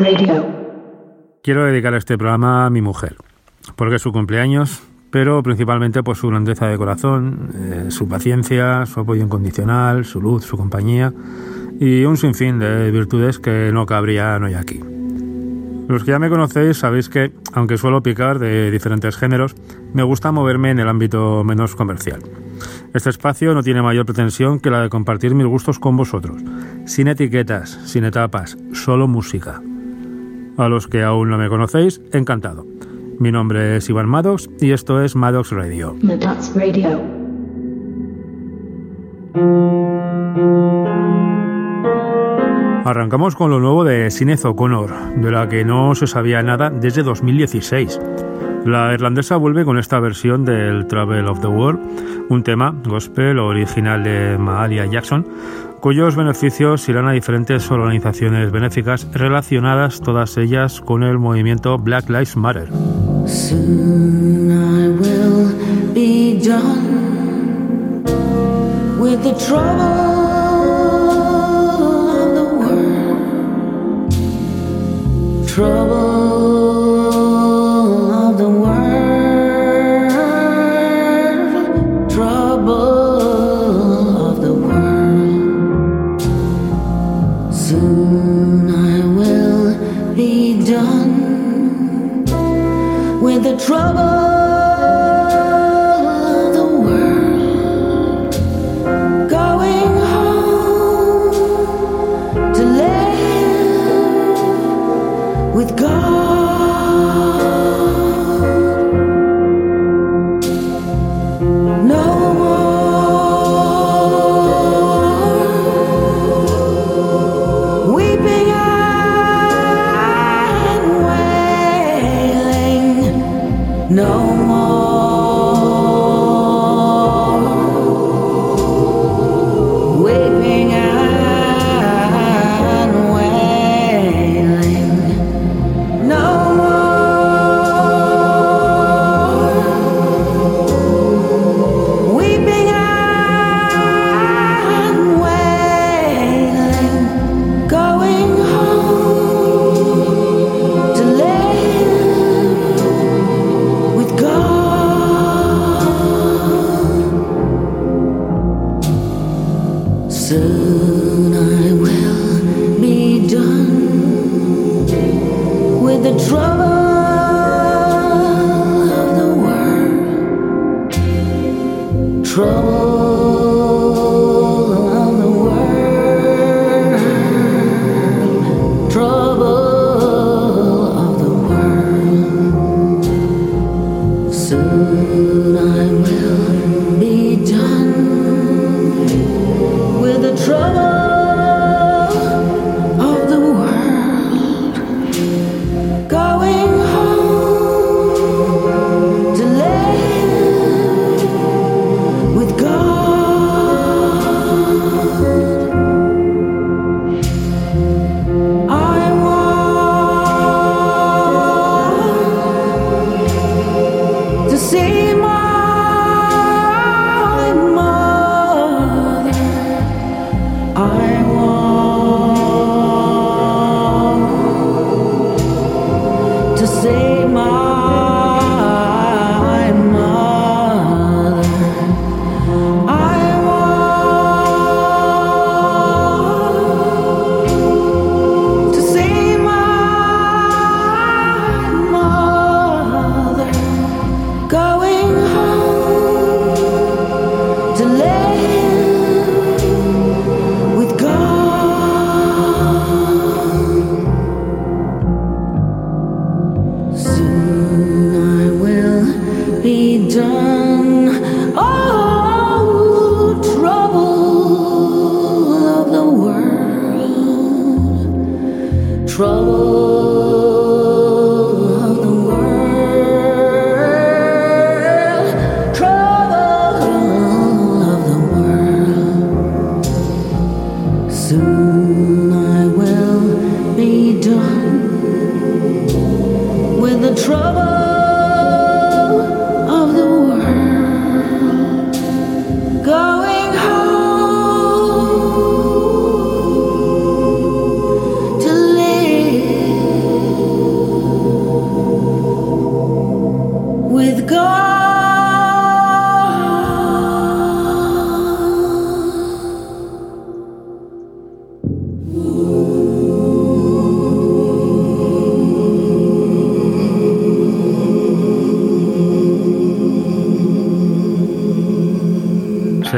Radio. Quiero dedicar este programa a mi mujer, porque es su cumpleaños, pero principalmente por su grandeza de corazón, eh, su paciencia, su apoyo incondicional, su luz, su compañía y un sinfín de virtudes que no cabrían hoy aquí. Los que ya me conocéis sabéis que, aunque suelo picar de diferentes géneros, me gusta moverme en el ámbito menos comercial. Este espacio no tiene mayor pretensión que la de compartir mis gustos con vosotros, sin etiquetas, sin etapas, solo música. A los que aún no me conocéis, encantado. Mi nombre es Iván Maddox y esto es Maddox Radio. Maddox Radio. Arrancamos con lo nuevo de Sinead O'Connor, de la que no se sabía nada desde 2016. La irlandesa vuelve con esta versión del Travel of the World, un tema gospel original de Mahalia Jackson, cuyos beneficios irán a diferentes organizaciones benéficas relacionadas todas ellas con el movimiento Black Lives Matter.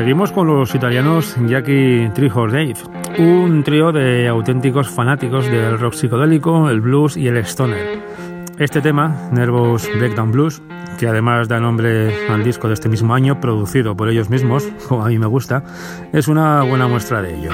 Seguimos con los italianos Jackie Trijo Dave, un trío de auténticos fanáticos del rock psicodélico, el blues y el stoner. Este tema, Nervous Breakdown Blues, que además da nombre al disco de este mismo año, producido por ellos mismos, como a mí me gusta, es una buena muestra de ello.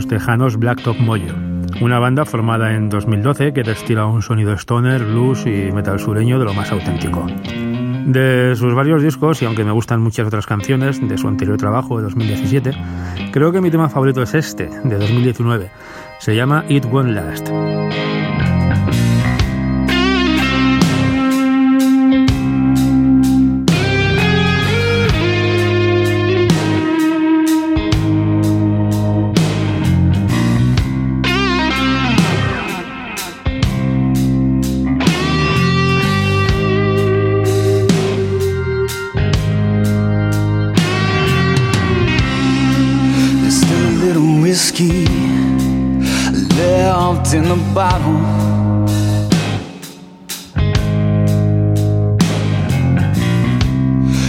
Los tejanos Blacktop Moyo, una banda formada en 2012 que destila un sonido stoner, blues y metal sureño de lo más auténtico. De sus varios discos, y aunque me gustan muchas otras canciones de su anterior trabajo de 2017, creo que mi tema favorito es este, de 2019. Se llama It Won't Last.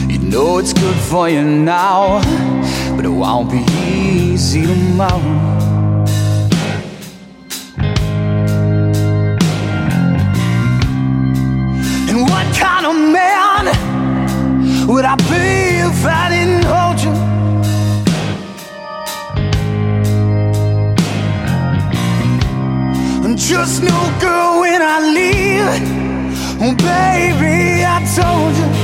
You know it's good for you now, but it won't be easy tomorrow. Just no girl when I leave. Oh, baby, I told you.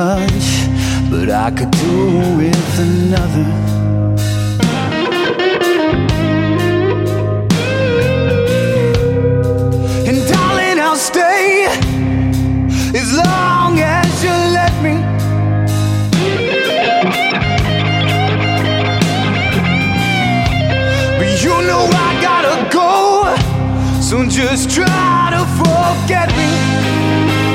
but I could do with another. And darling, I'll stay as long as you let me. But you know I gotta go, so just try to forget me.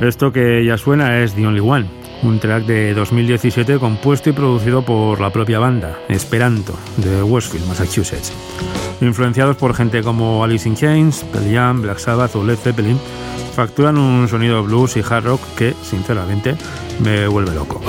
Esto que ya suena es The Only One, un track de 2017 compuesto y producido por la propia banda, Esperanto, de Westfield, Massachusetts. Influenciados por gente como Alice in Chains, Pearl Black Sabbath o Led Zeppelin, facturan un sonido blues y hard rock que, sinceramente, me vuelve loco.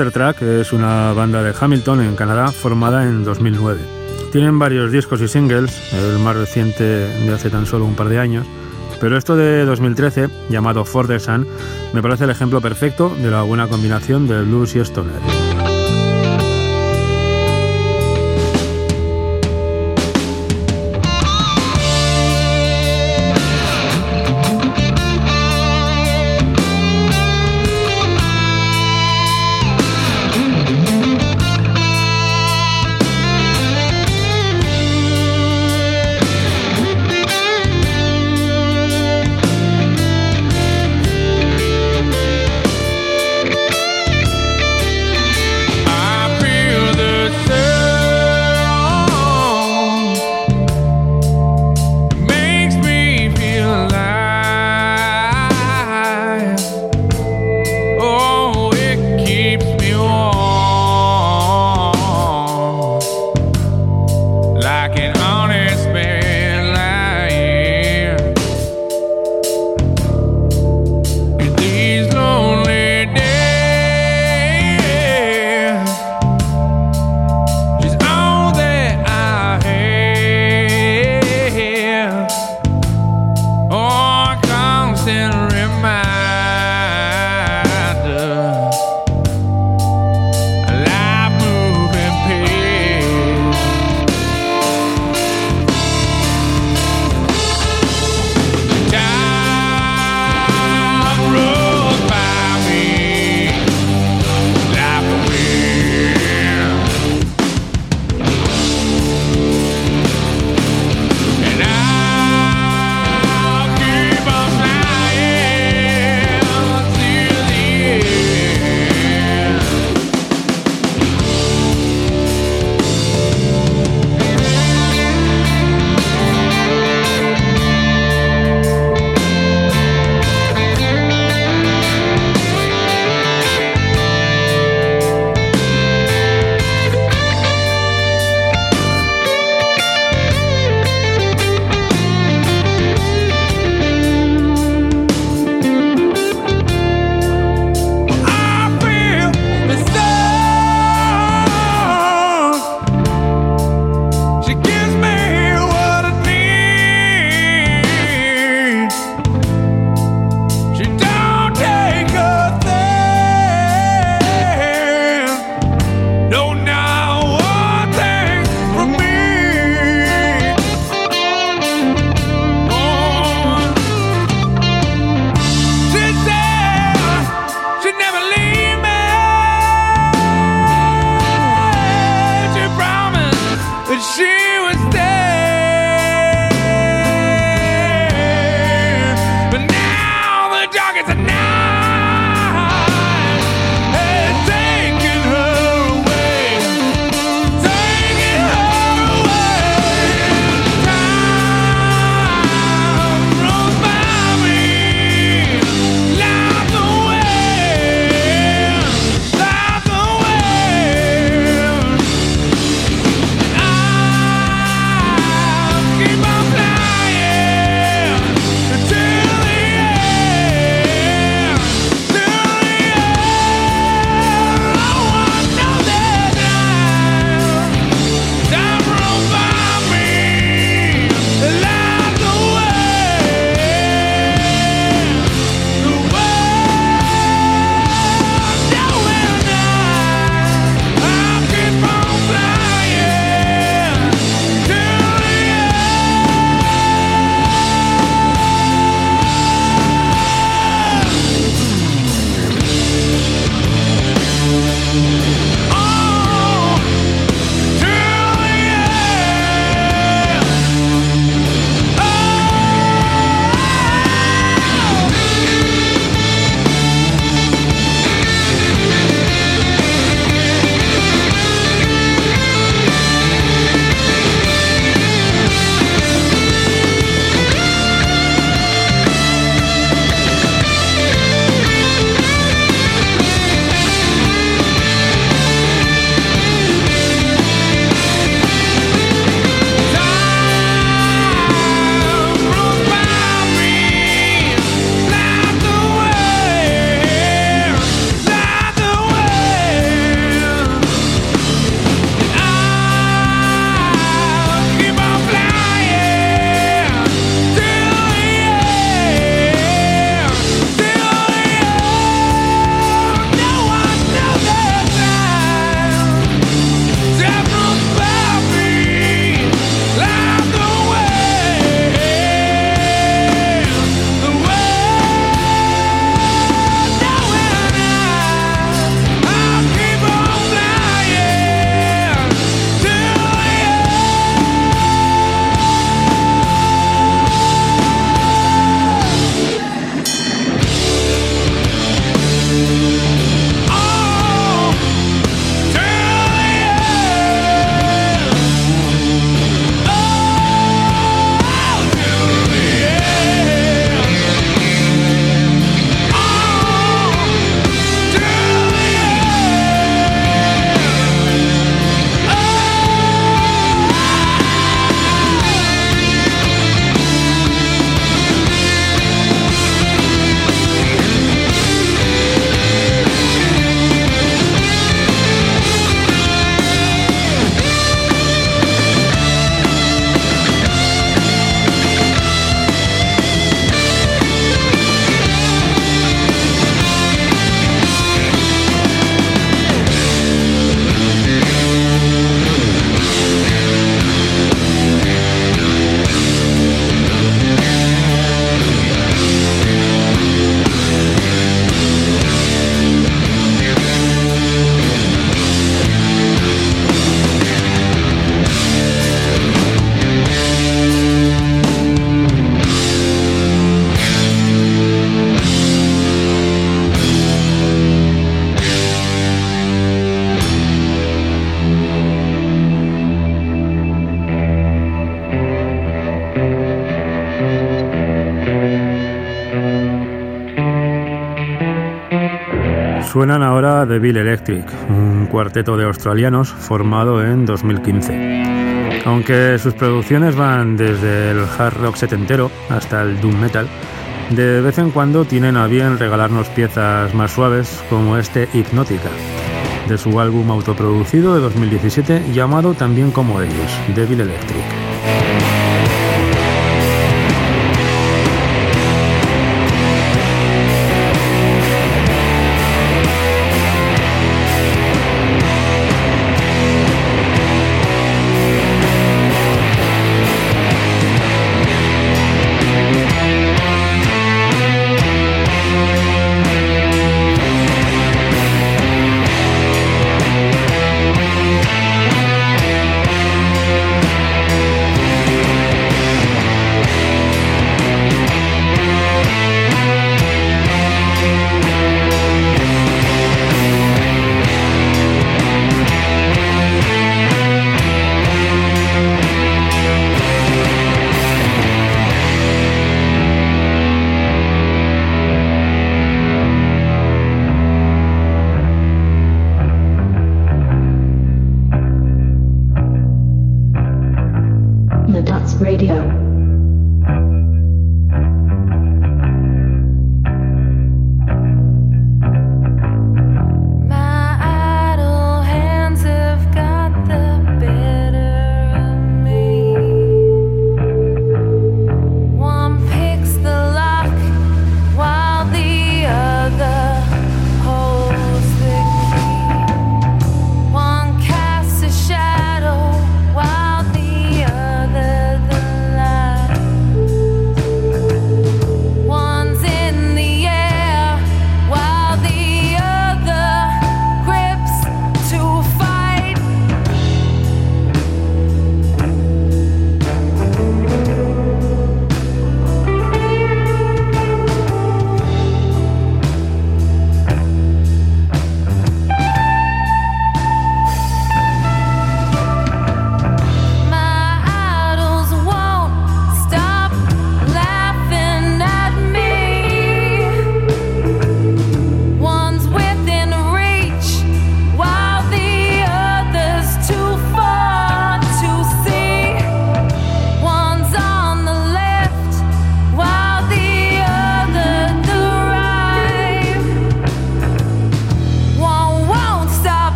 Monster Truck es una banda de Hamilton en Canadá formada en 2009. Tienen varios discos y singles, el más reciente de hace tan solo un par de años, pero esto de 2013, llamado For the Sun, me parece el ejemplo perfecto de la buena combinación de blues y stoner. Bill Electric, un cuarteto de australianos formado en 2015. Aunque sus producciones van desde el hard rock setentero hasta el doom metal, de vez en cuando tienen a bien regalarnos piezas más suaves como este Hipnótica, de su álbum autoproducido de 2017 llamado también como ellos, Devil Electric.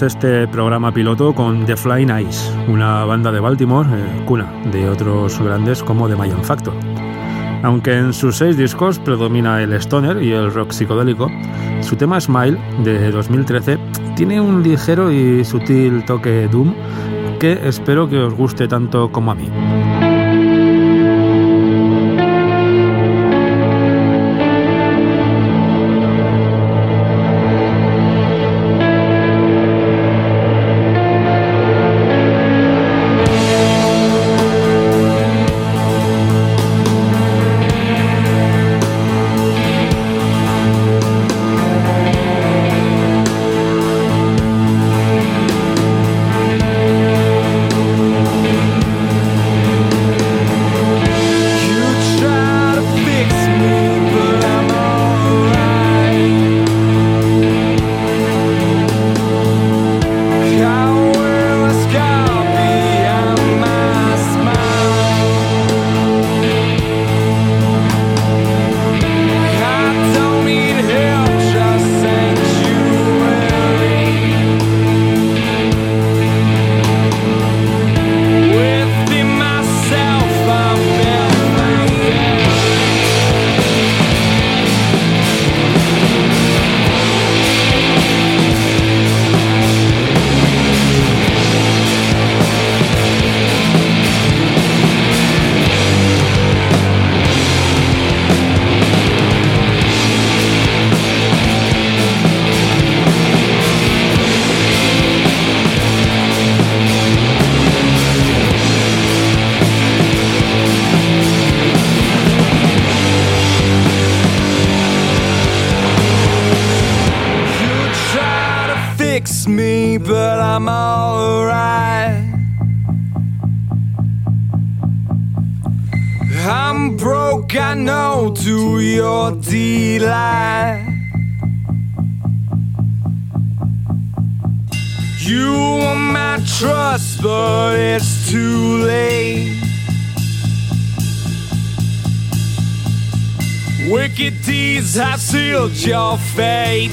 Este programa piloto con The Flying Eyes, una banda de Baltimore, eh, cuna de otros grandes como The Mayan Factor. Aunque en sus seis discos predomina el stoner y el rock psicodélico, su tema Smile de 2013 tiene un ligero y sutil toque doom que espero que os guste tanto como a mí. I've sealed your fate.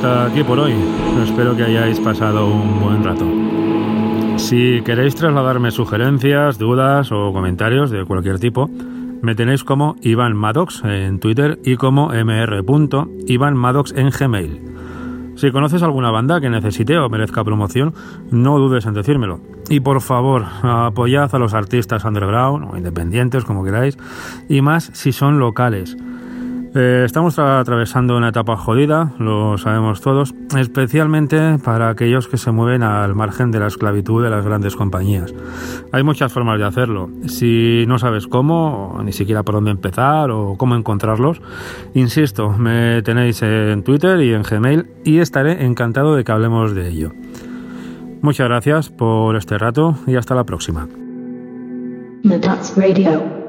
Hasta aquí por hoy. Espero que hayáis pasado un buen rato. Si queréis trasladarme sugerencias, dudas o comentarios de cualquier tipo, me tenéis como Iván Maddox en Twitter y como mr. Maddox en Gmail. Si conoces alguna banda que necesite o merezca promoción, no dudes en decírmelo. Y por favor, apoyad a los artistas underground o independientes, como queráis, y más si son locales. Eh, estamos atravesando una etapa jodida, lo sabemos todos, especialmente para aquellos que se mueven al margen de la esclavitud de las grandes compañías. Hay muchas formas de hacerlo. Si no sabes cómo, ni siquiera por dónde empezar o cómo encontrarlos, insisto, me tenéis en Twitter y en Gmail y estaré encantado de que hablemos de ello. Muchas gracias por este rato y hasta la próxima. Radio.